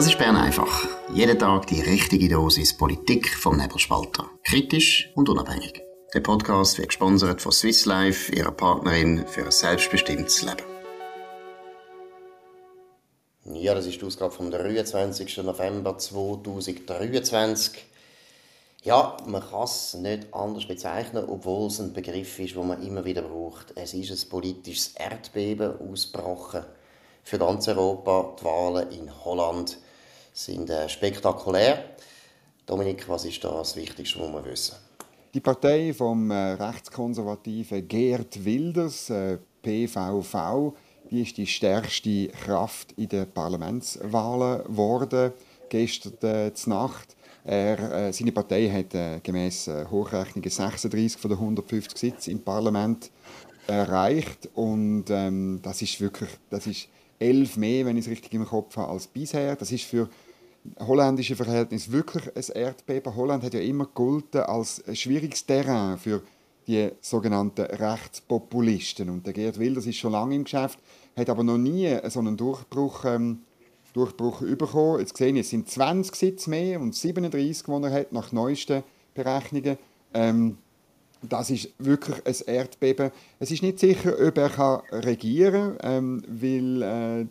Das ist Bern einfach. Jeden Tag die richtige Dosis Politik vom Nebelspalter. Kritisch und unabhängig. Der Podcast wird gesponsert von Swiss Life, ihrer Partnerin für ein selbstbestimmtes Leben. Ja, das ist die Ausgabe vom 23. November 2023. Ja, man kann es nicht anders bezeichnen, obwohl es ein Begriff ist, den man immer wieder braucht. Es ist ein politisches Erdbeben ausgebrochen für ganz Europa. Die Wahlen in Holland sind äh, spektakulär. Dominik, was ist da das Wichtigste, was wir wissen? Die Partei vom äh, rechtskonservativen Gerd Wilders, äh, PVV, die ist die stärkste Kraft in den Parlamentswahlen geworden, gestern äh, Nacht. Er, äh, seine Partei hat äh, gemäß äh, Hochrechnungen 36 von den 150 Sitzen im Parlament erreicht und ähm, das ist wirklich, das ist elf mehr, wenn ich es richtig im Kopf habe, als bisher. Das ist für holländische Verhältnisse wirklich ein Erdbeben. Holland hat ja immer gegolten als schwieriges Terrain für die sogenannten Rechtspopulisten. Und der Gerd Wilders ist schon lange im Geschäft, hat aber noch nie so einen Durchbruch ähm, Durchbruch bekommen. Jetzt sehen es sind 20 Sitze mehr und 37, die er hat, nach neuesten Berechnungen. Ähm, das ist wirklich ein Erdbeben. Es ist nicht sicher, ob er kann regieren kann, ähm, weil äh,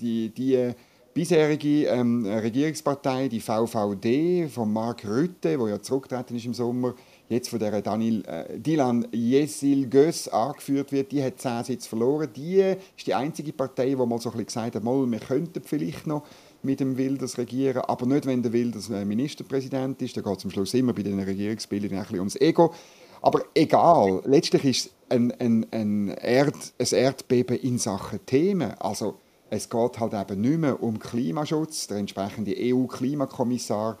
die, die bisherige ähm, Regierungspartei, die VVD von Mark Rutte, wo ja zurückgetreten ist im Sommer, jetzt von der Daniel, äh, Dilan Yesil Göss angeführt wird, die hat zehn Sitze verloren. Die ist die einzige Partei, die mal so ein gesagt hat, mal, wir könnten vielleicht noch mit dem Wilders regieren, aber nicht, wenn der Wilders äh, Ministerpräsident ist. Da geht es am Schluss immer bei den Regierungsbildern ein bisschen ums Ego. Aber egal, letztlich ist es ein, ein, ein, Erd, ein Erdbeben in Sachen Themen. Also es geht halt eben nicht mehr um Klimaschutz. Der entsprechende EU-Klimakommissar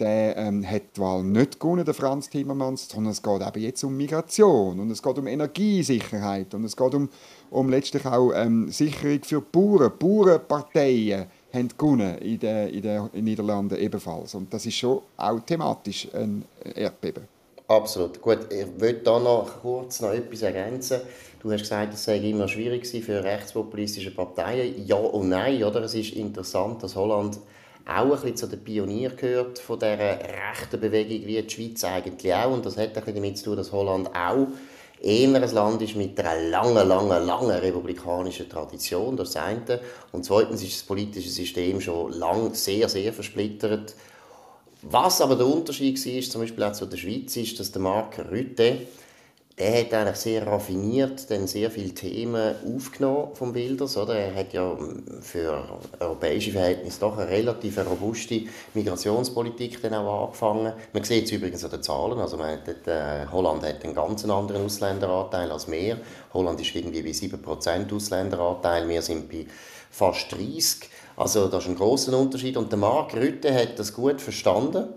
der ähm, hat die Wahl nicht gewonnen, der Franz Timmermans, sondern es geht eben jetzt um Migration und es geht um Energiesicherheit und es geht um, um letztlich auch ähm, Sicherung für Bauern. Bauernparteien haben gewonnen in den, in den Niederlanden ebenfalls und das ist schon auch thematisch ein Erdbeben. Absolut. Gut, ich würde da noch kurz noch etwas ergänzen. Du hast gesagt, es sei immer schwierig für rechtspopulistische Parteien. Ja und nein, oder? Es ist interessant, dass Holland auch ein bisschen zu den Pionieren gehört von dieser rechten Bewegung, wie die Schweiz eigentlich auch. Und das hat ein bisschen damit zu tun, dass Holland auch eher ein Land ist mit einer langen, langen, langen republikanischen Tradition, das eine. Und zweitens ist das politische System schon lang sehr, sehr versplittert. Was aber der Unterschied war, zum Beispiel auch zu der Schweiz, ist, dass der Mark Rutte der hat eigentlich sehr raffiniert dann sehr viele Themen aufgenommen vom Wilders. Oder? Er hat ja für europäische Verhältnisse doch eine relativ robuste Migrationspolitik dann auch angefangen. Man sieht es übrigens an den Zahlen. Also man hat, äh, Holland hat einen ganz anderen Ausländeranteil als wir. Holland ist irgendwie bei 7% Ausländeranteil, wir sind bei fast 30%. Also das ist ein großer Unterschied. Und der Mark Rutte hat das gut verstanden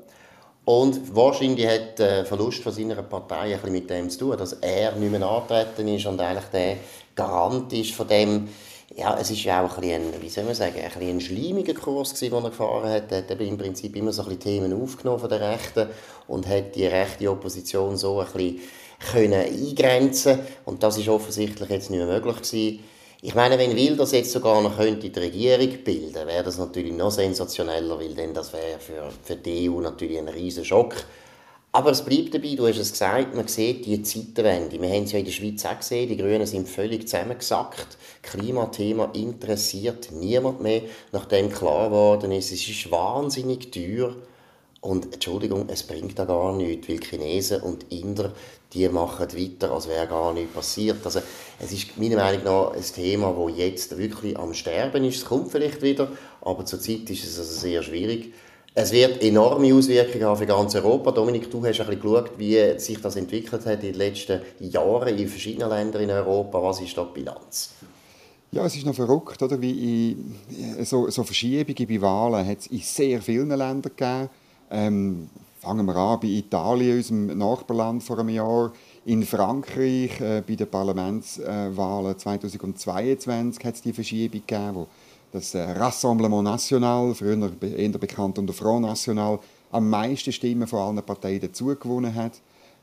und wahrscheinlich hat der Verlust von seiner Partei ein mit dem zu tun, dass er nicht mehr antreten ist und eigentlich der Garant ist von dem, ja, es ist ja auch ein, bisschen, wie soll man sagen, ein, ein schleimiger Kurs gewesen, den er gefahren hat. Er hat im Prinzip immer so ein bisschen Themen aufgenommen von der Rechten und hat die rechte Opposition so ein bisschen können eingrenzen und das ist offensichtlich jetzt nicht mehr möglich gewesen. Ich meine, wenn Wilders jetzt sogar noch könnte die Regierung bilden wäre das natürlich noch sensationeller, weil dann das wäre für, für die EU natürlich ein riesen Schock. Aber es bleibt dabei, du hast es gesagt, man sieht die Zeitenwende. Wir haben es ja in der Schweiz auch gesehen, die Grünen sind völlig zusammengesackt. Klimathema interessiert niemand mehr, nachdem klar geworden ist, es ist wahnsinnig teuer. Und Entschuldigung, es bringt da gar nichts, weil Chinesen und Inder die machen weiter, als wäre gar nichts passiert. Also, es ist meiner Meinung nach ein Thema, das jetzt wirklich am Sterben ist. Es kommt vielleicht wieder, aber zurzeit ist es also sehr schwierig. Es wird enorme Auswirkungen haben für ganz Europa. Dominik, du hast ein bisschen geschaut, wie sich das entwickelt hat in den letzten Jahren in verschiedenen Ländern in Europa. Was ist da die Bilanz? Ja, es ist noch verrückt, oder? Wie in, so, so Verschiebungen bei Wahlen hat es in sehr vielen Ländern gegeben. Ähm, fangen wir an bei Italien, unserem Nachbarland vor einem Jahr. In Frankreich äh, bei den Parlamentswahlen 2022 hat es die Verschiebung gegeben, wo das äh, Rassemblement National, früher eher bekannt unter Front National, am meisten Stimmen von allen Parteien dazugewonnen hat.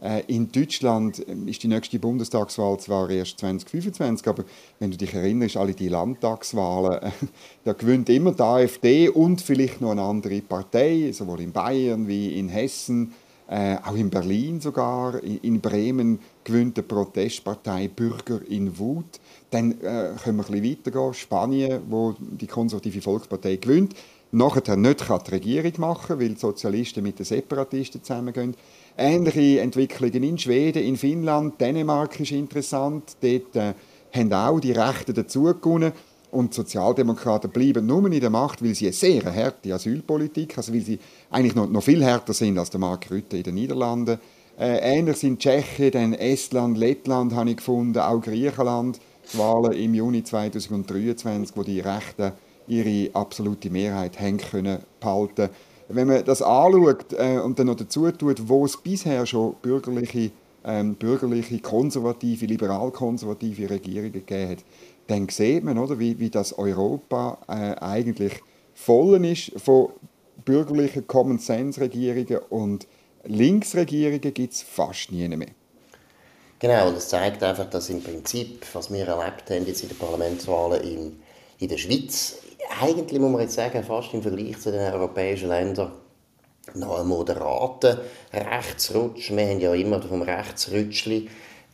Äh, in Deutschland ähm, ist die nächste Bundestagswahl zwar erst 2025, aber wenn du dich erinnerst, alle die Landtagswahlen, äh, da gewinnt immer die AfD und vielleicht noch eine andere Partei, sowohl in Bayern wie in Hessen, äh, auch in Berlin sogar, in, Bremen gewinnt die Protestpartei Bürger in Wut. Dann äh, können wir ein bisschen weitergehen, Spanien, wo die konservative Volkspartei gewinnt nachher nicht die Regierung machen weil die Sozialisten mit den Separatisten zusammengehen. Ähnliche Entwicklungen in Schweden, in Finnland, Dänemark ist interessant. Dort äh, haben auch die Rechten dazugewonnen. Und die Sozialdemokraten bleiben nur in der Macht, weil sie eine sehr harte Asylpolitik, also weil sie eigentlich noch, noch viel härter sind als der Mark Rutte in den Niederlanden. Äh, ähnlich sind Tschechien, dann Estland, Lettland habe ich gefunden, auch Griechenland. Die Wahlen im Juni 2023, wo die Rechten ihre absolute Mehrheit haben können behalten. Wenn man das anschaut äh, und dann noch dazu tut, wo es bisher schon bürgerliche, ähm, bürgerliche konservative, liberal-konservative Regierungen gegeben hat, dann sieht man, oder, wie, wie das Europa äh, eigentlich voll ist von bürgerlichen Common-Sense-Regierungen und Linksregierungen gibt es fast nie mehr. Genau, und das zeigt einfach, dass im Prinzip, was wir erlebt haben jetzt in den Parlamentswahlen in, in der Schweiz, eigentlich muss man jetzt sagen, fast im Vergleich zu den europäischen Ländern noch einen moderaten Rechtsrutsch. Wir haben ja immer vom Rechtsrutschli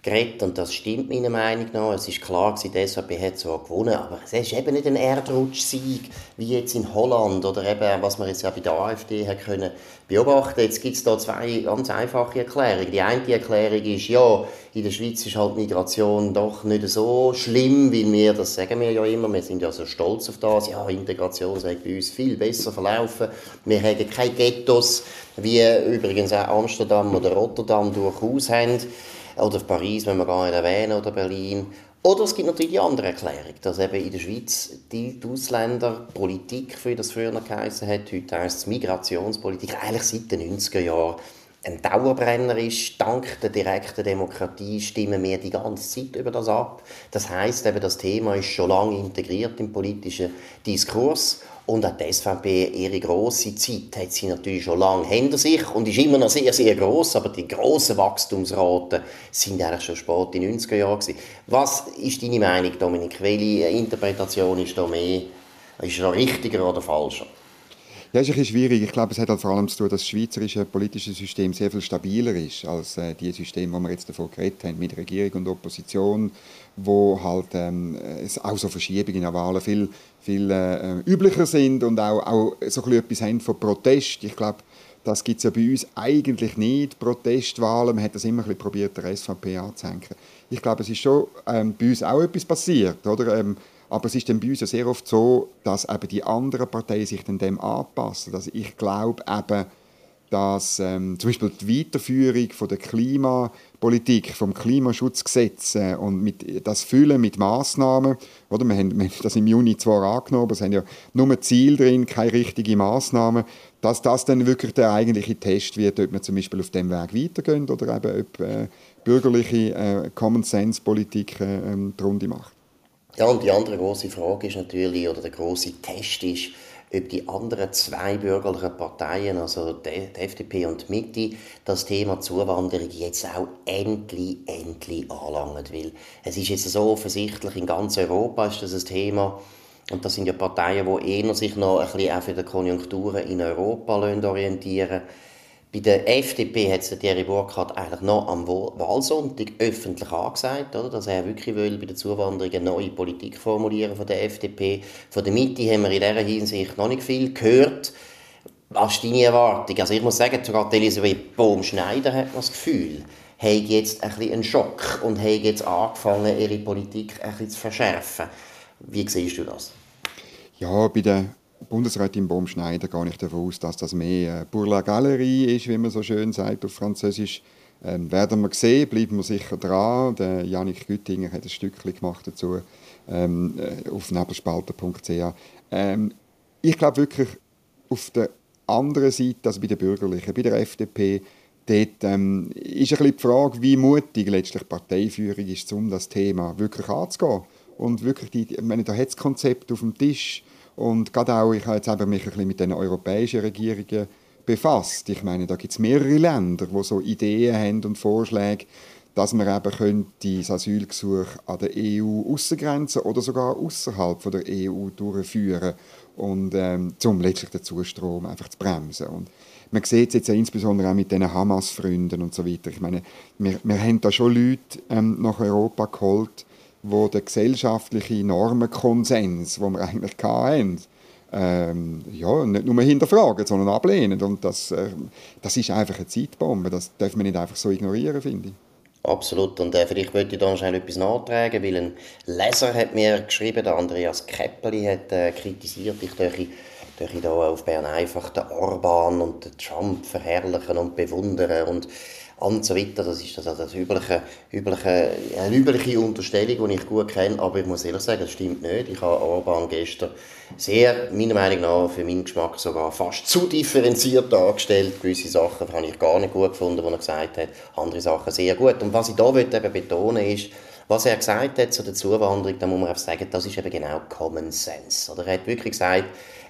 geredet und das stimmt meiner Meinung nach. Es ist klar gewesen, die SVP hat zwar gewonnen, aber es ist eben nicht ein Erdrutschsieg wie jetzt in Holland oder eben, was man jetzt ja bei der AfD hat können beobachten. Jetzt gibt es da zwei ganz einfache Erklärungen. Die eine Erklärung ist, ja, in der Schweiz ist halt Migration doch nicht so schlimm, wie wir, das sagen wir ja immer, wir sind ja so stolz auf das, ja, Integration sei bei uns viel besser verlaufen, wir haben keine Ghettos, wie übrigens auch Amsterdam oder Rotterdam durchaus haben. Oder Paris, wenn wir gar nicht erwähnen, oder Berlin. Oder es gibt natürlich die andere Erklärung, dass eben in der Schweiz die, Ausländerpolitik, wie das früher geheißen hat, heute heisst es Migrationspolitik, eigentlich seit den 90er Jahren ein Dauerbrenner ist. Dank der direkten Demokratie stimmen wir die ganze Zeit über das ab. Das heißt eben, das Thema ist schon lange integriert im politischen Diskurs. Und auch die SVP, ihre grosse Zeit hat sie natürlich schon lange hinter sich und ist immer noch sehr, sehr groß, aber die grossen Wachstumsraten sind eigentlich schon spät in den 90er Jahren. Was ist deine Meinung, Dominik? Welche Interpretation ist da mehr, ist da richtiger oder falscher? Ja, ist ein bisschen schwierig. Ich glaube, es hat halt vor allem zu tun, dass das schweizerische politische System sehr viel stabiler ist als äh, die Systeme, wo wir jetzt davon geredet haben, mit Regierung und Opposition, wo halt ähm, auch so Verschiebungen in Wahlen viel, viel äh, üblicher sind und auch, auch so ein etwas haben von Protest. Ich glaube, das gibt es ja bei uns eigentlich nicht, Protestwahlen. Man hat das immer ein probiert, der SVP anzuhängen. Ich glaube, es ist schon ähm, bei uns auch etwas passiert. Oder? Ähm, aber es ist dann bei uns ja sehr oft so, dass eben die anderen Parteien sich dann dem anpassen. Also ich glaube eben, dass ähm, zum Beispiel die Weiterführung von der Klimapolitik, vom Klimaschutzgesetz äh, und mit, das Füllen mit Massnahmen, oder? Wir haben, wir haben das im Juni zwar angenommen, aber es haben ja nur Ziel drin, keine richtigen Massnahmen, dass das dann wirklich der eigentliche Test wird, ob man zum Beispiel auf dem Weg weitergeht oder eben ob äh, bürgerliche äh, Common-Sense-Politik äh, ähm, die Runde macht. Ja, und die andere große Frage ist natürlich, oder der große Test ist, ob die anderen zwei bürgerlichen Parteien, also die, FDP und die Mitte, das Thema Zuwanderung jetzt auch endlich, endlich anlangen will. Es ist jetzt so offensichtlich, in ganz Europa ist das ein Thema, und das sind ja Parteien, die eher sich noch ein bisschen auch für die Konjunkturen in Europa orientieren lassen. Bei der FDP hat es Thierry Burkhardt eigentlich noch am Wahlsonntag öffentlich angesagt, oder, dass er wirklich will, bei der Zuwanderung eine neue Politik formulieren von der FDP. Von der Mitte haben wir in dieser Hinsicht noch nicht viel gehört. Was ist deine Erwartung? Also ich muss sagen, sogar Elisabeth Bohm-Schneider hat das Gefühl, hat jetzt ein bisschen einen Schock und hat jetzt angefangen, ihre Politik ein bisschen zu verschärfen. Wie siehst du das? Ja, bei der Bundesrätin Baumschneider gehe ich davon aus, dass das mehr äh, pour la Galerie ist, wie man so schön sagt auf Französisch. Ähm, werden wir sehen, bleiben wir sicher dran. Der Janik Güttinger hat ein Stückchen gemacht dazu ähm, äh, auf nebelspalter.ch. Ähm, ich glaube wirklich, auf der anderen Seite, also bei den Bürgerlichen, bei der FDP, dort ähm, ist ein bisschen die Frage, wie mutig letztlich Parteiführung ist, um das Thema wirklich anzugehen. Und wirklich, die, ich meine, da hat das Konzept auf dem Tisch, und gerade auch, ich habe jetzt eben mich ein bisschen mit den europäischen Regierungen befasst. Ich meine, da gibt es mehrere Länder, wo so Ideen haben und Vorschläge, dass man eben das Asylgesuch an der EU-Außengrenze oder sogar außerhalb der EU durchführen und ähm, zum letztlich den Zustrom einfach zu bremsen. Und man sieht es jetzt insbesondere auch mit den Hamas-Freunden und so weiter. Ich meine, wir, wir haben da schon Leute ähm, nach Europa geholt, wo der gesellschaftliche Normenkonsens, den wir eigentlich hatten, ähm, ja, nicht nur hinterfragen, sondern ablehnen. Und das, äh, das ist einfach eine Zeitbombe. Das darf man nicht einfach so ignorieren, finde ich. Absolut. Und äh, vielleicht wollte ich da schnell etwas nachtragen, weil ein Leser hat mir geschrieben, der Andreas Keppeli hat äh, kritisiert, ich dürfe, dürfe da auf Bern einfach den Orban und den Trump verherrlichen und bewundern und und so weiter. Das ist also das übliche, übliche, eine übliche Unterstellung, die ich gut kenne, aber ich muss ehrlich sagen, das stimmt nicht. Ich habe Orban gestern sehr, meiner Meinung nach, für meinen Geschmack sogar fast zu differenziert dargestellt. Gewisse Sachen habe ich gar nicht gut gefunden, die er gesagt hat, andere Sachen sehr gut. Und was ich da eben betonen ist, was er gesagt hat zu der Zuwanderung, da muss man einfach sagen, das ist eben genau Common Sense. Oder er hat wirklich gesagt,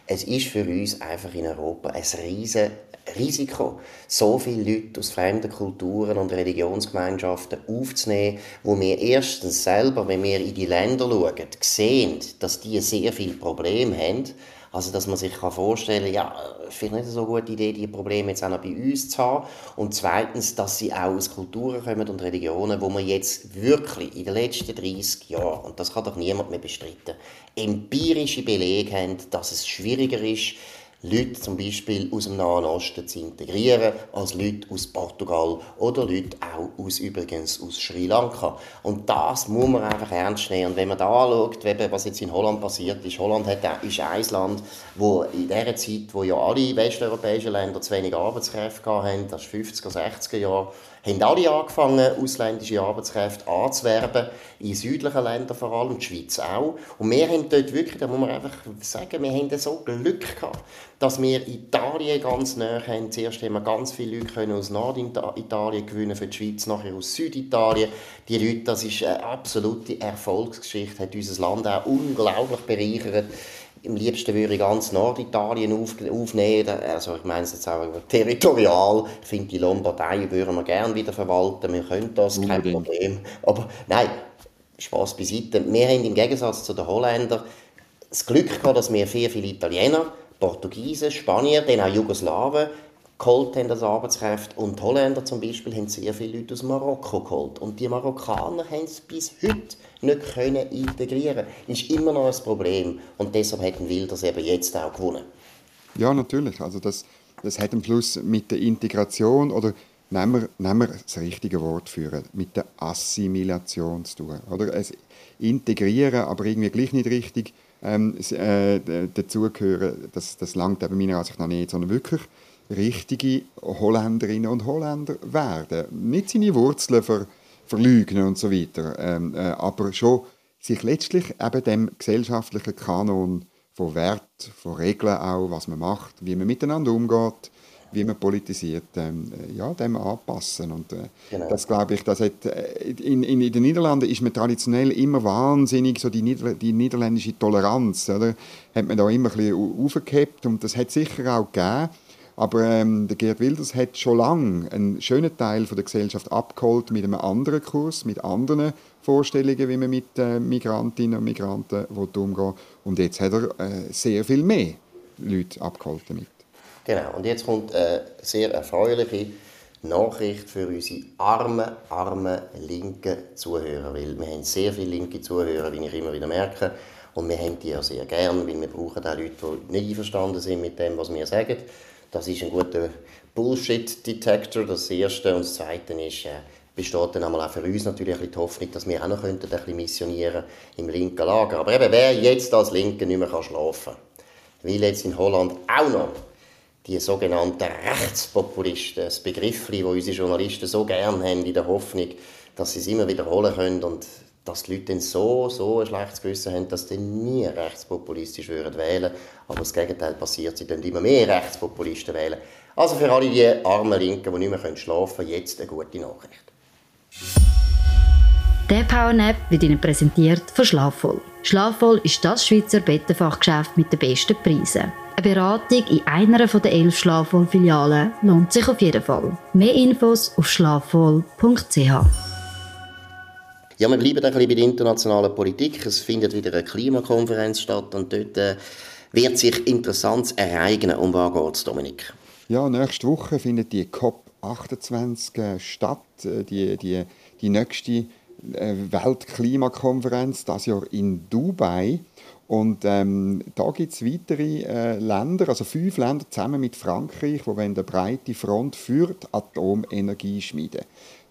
es ist für uns einfach in Europa ein riesen Risiko, so viele Leute aus fremden Kulturen und Religionsgemeinschaften aufzunehmen, wo wir erstens selber, wenn wir in die Länder schauen, sehen, dass die sehr viele Probleme haben. Also, dass man sich vorstellen kann, ja, vielleicht nicht so eine gute Idee, diese Probleme jetzt auch noch bei uns zu haben. Und zweitens, dass sie auch aus Kulturen kommen und Religionen, wo man jetzt wirklich in den letzten 30 Jahren, und das kann doch niemand mehr bestreiten, empirische Belege haben, dass es schwieriger ist, Leute zum Beispiel aus dem Nahen Osten zu integrieren, als Leute aus Portugal oder Leute auch aus, übrigens aus Sri Lanka. Und das muss man einfach ernst nehmen. Und wenn man da anschaut, was jetzt in Holland passiert ist, Holland hat, ist ein Land, wo in der Zeit, wo ja alle westeuropäischen Länder zu wenig Arbeitskräfte hatten, das ist 50er, 60er Jahre, haben alle angefangen, ausländische Arbeitskräfte anzuwerben, in südlichen Ländern vor allem, die Schweiz auch. Und wir haben dort wirklich, da muss man einfach sagen, wir haben so Glück gehabt, dass wir Italien ganz nah haben. Zuerst haben wir ganz viele Leute können aus Norditalien gewinnen für die Schweiz, nachher aus Süditalien. Die Leute, das ist eine absolute Erfolgsgeschichte, hat unser Land auch unglaublich bereichert am liebsten würde ich ganz Norditalien auf, aufnehmen. Also ich meine es jetzt auch territorial. Ich finde, die Lombardei würden wir gerne wieder verwalten. Wir können das, kein Problem. Aber nein, Spaß beiseite. Wir haben im Gegensatz zu den Holländern das Glück gehabt, dass wir sehr viele Italiener, Portugiesen, Spanier, dann auch Jugoslawen geholt haben als Arbeitskräfte. Und die Holländer zum Beispiel haben sehr viele Leute aus Marokko geholt. Und die Marokkaner haben es bis heute nicht können integrieren Das ist immer noch ein Problem. Und deshalb hat Wilders eben jetzt auch gewonnen. Ja, natürlich. Also das, das hat am Schluss mit der Integration oder nehmen wir, nehmen wir das richtige Wort führen, mit der Assimilation zu tun. Oder? Es integrieren, aber irgendwie gleich nicht richtig ähm, äh, dazugehören, das, das langt eben meiner Ansicht nach nicht, sondern wirklich richtige Holländerinnen und Holländer werden. Nicht seine Wurzeln ver, verleugnen und so weiter, ähm, äh, aber schon sich letztlich eben dem gesellschaftlichen Kanon von Wert, von Regeln auch, was man macht, wie man miteinander umgeht, wie man politisiert, ähm, äh, ja, dem anpassen. Und äh, genau. das glaube ich, das hat, äh, in, in, in, den Niederlanden ist man traditionell immer wahnsinnig, so die, Nieder die niederländische Toleranz, oder? hat man da immer ein bisschen aufgehebt und das hat sicher auch gegeben. Aber ähm, der Gerd Wilders hat schon lange einen schönen Teil von der Gesellschaft abgeholt mit einem anderen Kurs, mit anderen Vorstellungen, wie man mit äh, Migrantinnen und Migranten umgehen Und jetzt hat er äh, sehr viel mehr Leute abgeholt damit. Genau, und jetzt kommt eine sehr erfreuliche Nachricht für unsere armen, armen linken Zuhörer. Weil wir haben sehr viele linke Zuhörer, wie ich immer wieder merke. Und wir haben die ja sehr gern, weil wir brauchen auch Leute, die nicht einverstanden sind mit dem, was wir sagen. Das ist ein guter Bullshit-Detector, das Erste. Und das Zweite ist, äh, besteht dann auch für uns natürlich die Hoffnung, dass wir auch noch ein bisschen missionieren im linken Lager. Aber eben, wer jetzt als Linke nicht mehr schlafen kann, weil jetzt in Holland auch noch die sogenannten Rechtspopulisten, das Begriff, das unsere Journalisten so gerne haben, in der Hoffnung, dass sie es immer wiederholen können und dass die Leute dann so, so ein schlechtes Gewissen haben, dass sie nie rechtspopulistisch würden wählen Aber das Gegenteil passiert, sie dann immer mehr Rechtspopulisten wählen. Also für alle die armen Linken, die nicht mehr schlafen können, jetzt eine gute Nachricht. Der Powernap wird Ihnen präsentiert von Schlafvoll. Schlafvoll ist das Schweizer Bettenfachgeschäft mit den besten Preisen. Eine Beratung in einer der elf Schlafwohl-Filialen lohnt sich auf jeden Fall. Mehr Infos auf schlafwohl.ch. Ja, wir bleiben ein bisschen bei der internationalen Politik. Es findet wieder eine Klimakonferenz statt und dort äh, wird sich Interessantes ereignen. Um was geht es, Dominik? Ja, nächste Woche findet die COP28 äh, statt, äh, die, die, die nächste äh, Weltklimakonferenz, das Jahr in Dubai. Und ähm, da gibt es weitere äh, Länder, also fünf Länder zusammen mit Frankreich, die eine breite Front für die Atomenergie schmieden.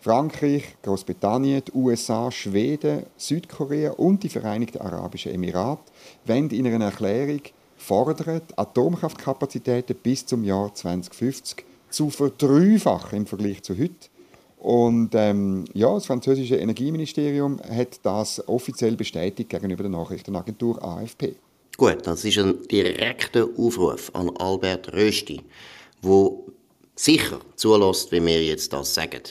Frankreich, Großbritannien, die USA, Schweden, Südkorea und die Vereinigten Arabischen Emirate wollen in einer Erklärung fordern, Atomkraftkapazitäten bis zum Jahr 2050 zu verdreifachen im Vergleich zu heute. Und ähm, ja, das französische Energieministerium hat das offiziell bestätigt gegenüber der Nachrichtenagentur AFP. Gut, das ist ein direkter Aufruf an Albert Rösti, wo sicher zulässt, wie wir jetzt das sagen.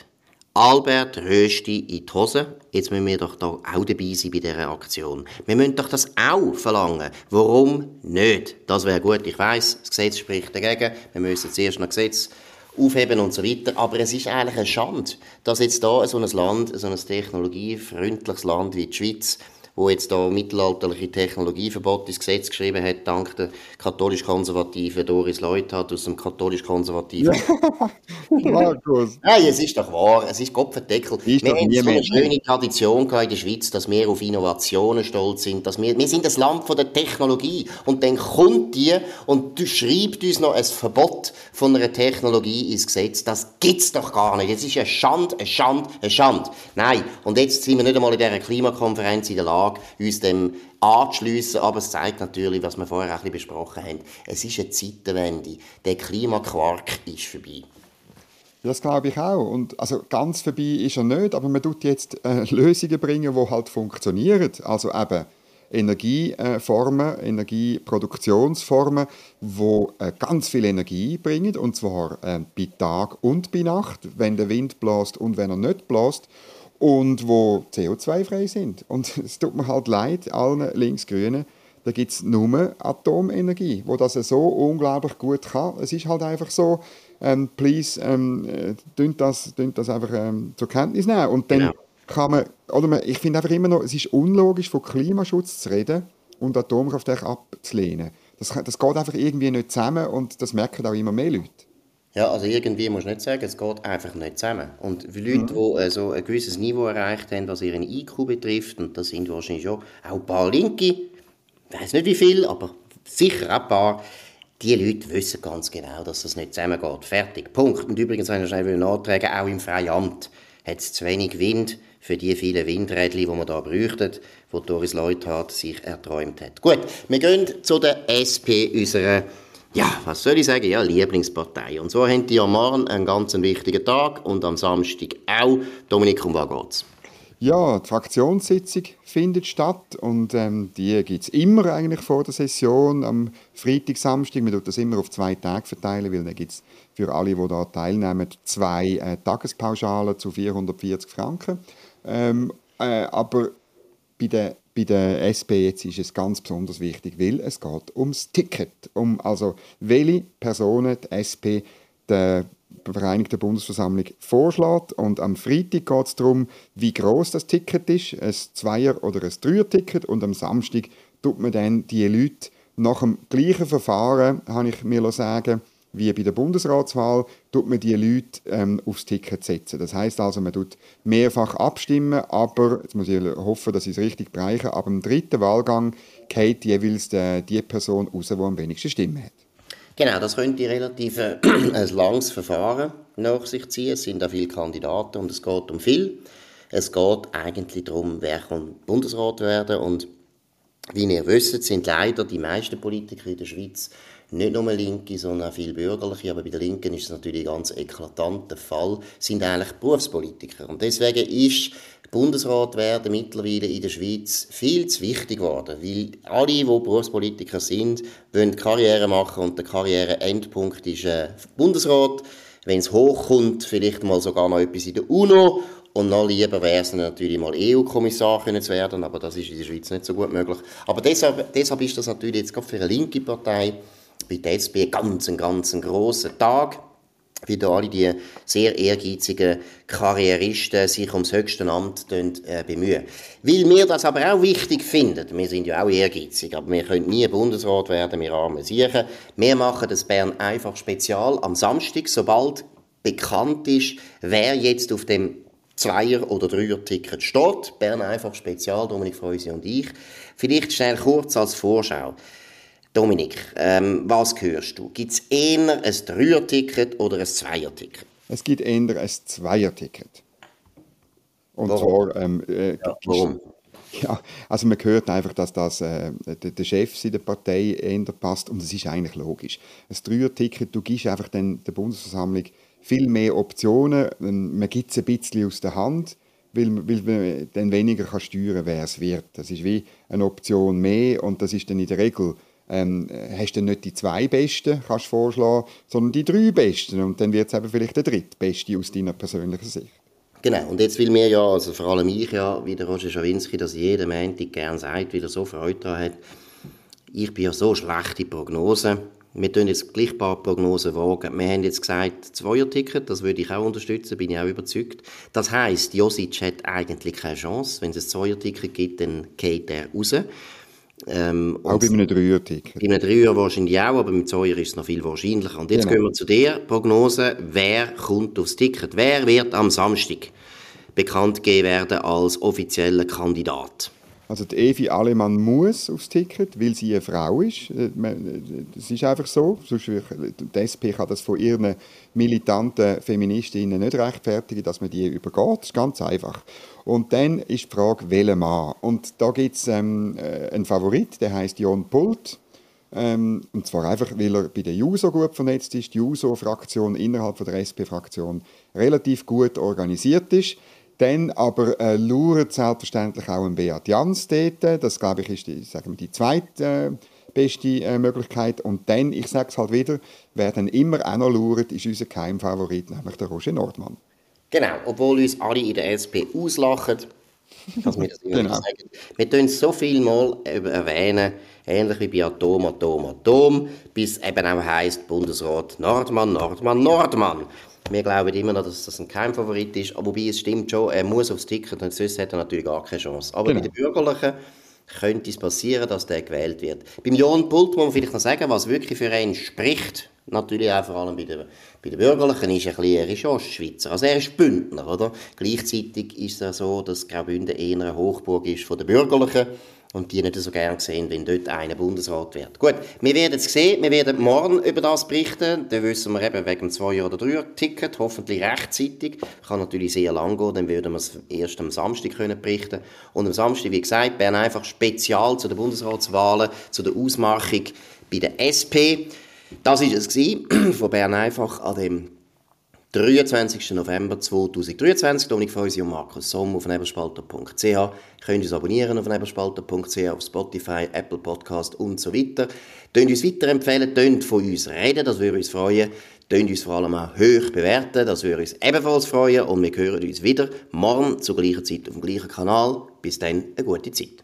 Albert Rösti in die Hose. Jetzt müssen wir doch da auch dabei sein bei dieser Aktion. Wir müssen doch das auch verlangen. Warum nicht? Das wäre gut. Ich weiß, das Gesetz spricht dagegen. Wir müssen zuerst noch Gesetz aufheben und so weiter. Aber es ist eigentlich eine Schande, dass jetzt da so ein Land, so ein technologiefreundliches Land wie die Schweiz, wo jetzt da mittelalterliche Technologieverbot ins Gesetz geschrieben hat, dank der katholisch-konservativen Doris Leuthard aus dem katholisch-konservativen... Markus! Nein, es ist doch wahr, es ist Kopfendeckel. Wir haben so eine schöne Tradition in der Schweiz, dass wir auf Innovationen stolz sind, dass wir, wir sind das Land von der Technologie und dann kommt die und du schreibt uns noch ein Verbot von einer Technologie ins Gesetz. Das gibt's doch gar nicht. Es ist eine Schande, eine Schande, eine Schande. Nein, und jetzt sind wir nicht einmal in dieser Klimakonferenz in der Lage, Lage, uns dem anzuschliessen. Aber es zeigt natürlich, was wir vorher auch ein besprochen haben. Es ist eine Zeitenwende. Der Klimaquark ist vorbei. Das glaube ich auch. Und also ganz vorbei ist er nicht, aber man tut jetzt äh, Lösungen bringen, die halt funktionieren. Also eben Energieformen, Energieproduktionsformen, die äh, ganz viel Energie bringen, und zwar äh, bei Tag und bei Nacht, wenn der Wind bläst und wenn er nicht bläst und wo CO2-frei sind. Und es tut mir halt leid, allen Linksgrünen, da gibt es nur Atomenergie, wo das so unglaublich gut kann. Es ist halt einfach so, ähm, please, ähm, äh, das, das einfach ähm, zur Kenntnis nehmen. Und dann genau. kann man, oder man, ich finde einfach immer noch, es ist unlogisch, von Klimaschutz zu reden und Atomkraftwerke abzulehnen. Das, das geht einfach irgendwie nicht zusammen und das merken auch immer mehr Leute. Ja, also irgendwie muss du nicht sagen, es geht einfach nicht zusammen. Und für Leute, mhm. die äh, so ein gewisses Niveau erreicht haben, was ihren IQ betrifft, und das sind wahrscheinlich schon auch ein paar Linke, ich weiß nicht wie viel, aber sicher ein paar, die Leute wissen ganz genau, dass das nicht zusammengeht. Fertig. Punkt. Und übrigens, wenn ich schnell nachtragen auch im Freiamt hat es zu wenig Wind für die vielen Windräder, die man da bräuchten, die Doris Leuthard sich erträumt hat. Gut, wir gehen zu der SP, unserer ja, was soll ich sagen? Ja, Lieblingspartei. Und so haben die am Morgen einen ganz wichtigen Tag und am Samstag auch. Dominik, um was geht's? Ja, die Fraktionssitzung findet statt und ähm, die gibt es immer eigentlich vor der Session am Freitag, Samstag. Man tut das immer auf zwei Tage verteilen, weil dann gibt es für alle, die da teilnehmen, zwei äh, Tagespauschalen zu 440 Franken. Ähm, äh, aber bei der bei der SP jetzt ist es ganz besonders wichtig, weil es geht ums Ticket, um also welche Personen die SP der Vereinigten Bundesversammlung vorschlägt. Und am Freitag geht es darum, wie groß das Ticket ist, ein Zweier- oder ein Dreier-Ticket. Und am Samstag tut man dann die Leute nach dem gleichen Verfahren, habe ich mir sagen wie bei der Bundesratswahl, tut man die Leute ähm, aufs Ticket setzen. Das heißt also, man tut mehrfach abstimmen, aber, jetzt muss ich hoffen, dass ich es richtig bereiche, aber im dritten Wahlgang geht jeweils die, die Person raus, die am wenigsten Stimmen hat. Genau, das könnte relativ äh, ein langes Verfahren nach sich ziehen. Es sind da viele Kandidaten und es geht um viel. Es geht eigentlich darum, wer kann Bundesrat werden und wie ihr wisst, sind leider die meisten Politiker in der Schweiz nicht nur Linke, sondern auch viele Bürgerliche, aber bei den Linken ist es natürlich ein ganz eklatanter Fall, sind eigentlich Berufspolitiker. Und deswegen ist Bundesrat werden mittlerweile in der Schweiz viel zu wichtig geworden, weil alle, die Berufspolitiker sind, wollen Karriere machen und der Karriereendpunkt ist äh, Bundesrat. Wenn es hochkommt, vielleicht mal sogar noch etwas in der UNO und noch lieber wäre es natürlich mal EU-Kommissar zu werden, aber das ist in der Schweiz nicht so gut möglich. Aber deshalb, deshalb ist das natürlich jetzt gerade für eine linke Partei bei der SP ganz, einen ganz grossen Tag wie da alle die sehr ehrgeizigen Karrieristen sich ums höchste Amt äh, bemühen. Weil wir das aber auch wichtig finden, wir sind ja auch ehrgeizig, aber wir können nie Bundesrat werden, wir armen Siechen. Wir machen das Bern einfach spezial am Samstag, sobald bekannt ist, wer jetzt auf dem Zweier- oder Dreier-Ticket steht. Bern einfach spezial, Dominik Freusi und ich. Vielleicht schnell kurz als Vorschau. Dominik, ähm, was hörst du? Gibt es eher ein Dreier-Ticket oder ein Zweier-Ticket? Es gibt eher ein Zweier-Ticket. Und warum? zwar... Ähm, äh, ja, warum? Ja, also man hört einfach, dass das äh, der, der Chef in der Partei eher passt und das ist eigentlich logisch. Ein Dreier-Ticket, du gibst einfach den, der Bundesversammlung viel mehr Optionen, man gibt es ein bisschen aus der Hand, weil, weil man dann weniger kann steuern kann, wer es wird. Das ist wie eine Option mehr und das ist dann in der Regel ähm, hast du nicht die zwei Besten, kannst vorschlagen, sondern die drei Besten. Und dann wird es eben vielleicht der drittbeste aus deiner persönlichen Sicht. Genau, und jetzt will mir ja, also vor allem ich ja, wie der Roger Schawinski, dass jeder Montag gerne sagt, wie er so Freude daran hat. Ich bin ja so schlechte Prognose. Wir tun jetzt gleich ein paar Prognosen wagen. Wir haben jetzt gesagt, Zweier-Ticket, das würde ich auch unterstützen, bin ich auch überzeugt. Das heisst, Josic hat eigentlich keine Chance. Wenn es ein Zweier-Ticket gibt, dann geht er raus. Ähm, auch bei einem Dreier-Ticket. Bei einem Dreier wahrscheinlich auch, aber mit Zweier ist es noch viel wahrscheinlicher. Und jetzt genau. gehen wir zu der Prognose. Wer kommt aufs Ticket? Wer wird am Samstag bekannt gegeben werden als offizieller Kandidat? Also die Evi Alemann muss aufs Ticket, weil sie eine Frau ist. Äh, das ist einfach so. Die SP kann das von ihren militanten Feministinnen nicht rechtfertigen, dass man die übergeht. Das ist ganz einfach. Und dann ist die Frage, welcher Mann? Und da gibt es ähm, äh, einen Favorit, der heißt Jon Pult. Ähm, und zwar einfach, weil er bei der JUSO gut vernetzt ist, die JUSO-Fraktion innerhalb von der SP-Fraktion relativ gut organisiert ist. Dann aber äh, lauert selbstverständlich auch ein Beat Jans dort. Das, glaube ich, ist die, sagen wir, die zweite äh, beste äh, Möglichkeit. Und dann, ich sage es halt wieder, wer dann immer auch noch lauert, ist unser Keimfavorit, nämlich der Roger Nordmann. Genau, obwohl uns alle in der SP auslachen, dass wir das immer genau. sagen. Wir tun es so viel mal erwähnen, ähnlich wie bei Atom, Atom, Atom, bis eben auch heisst Bundesrat Nordmann, Nordmann, Nordmann. Wir glauben immer noch, dass das ein Keimfavorit ist, aber wobei es stimmt schon, er muss aufs Ticket und sonst hat er natürlich gar keine Chance. Aber genau. bei den Bürgerlichen könnte es passieren, dass der gewählt wird. Beim Jon Pult muss man vielleicht noch sagen, was wirklich für ihn spricht, natürlich auch vor allem bei den, bei den Bürgerlichen, ist ein bisschen, er ist Ostschweizer, also er ist Bündner, oder? Gleichzeitig ist es so, dass Graubünden eher eine Hochburg ist von den Bürgerlichen und die nicht so gerne sehen, wenn dort einer Bundesrat wird. Gut, wir werden es sehen, wir werden morgen über das berichten, dann wissen wir eben wegen dem 2 oder 3 Ticket, hoffentlich rechtzeitig, kann natürlich sehr lang gehen, dann würden wir es erst am Samstag können berichten und am Samstag, wie gesagt, Bern einfach spezial zu den Bundesratswahlen, zu der Ausmachung bei der SP. Das war es von Bern einfach an dem 23. November 2023. Dominik Feusi und Markus Somm auf nebelspalter.ch. Ihr könnt uns abonnieren auf nebelspalter.ch, auf Spotify, Apple Podcast und so weiter. Tönt uns weiterempfehlen, tönt von uns reden, das würde uns freuen. Tönt uns vor allem auch hoch bewerten, das würde uns ebenfalls freuen. Und wir hören uns wieder morgen zur gleichen Zeit auf dem gleichen Kanal. Bis dann, eine gute Zeit.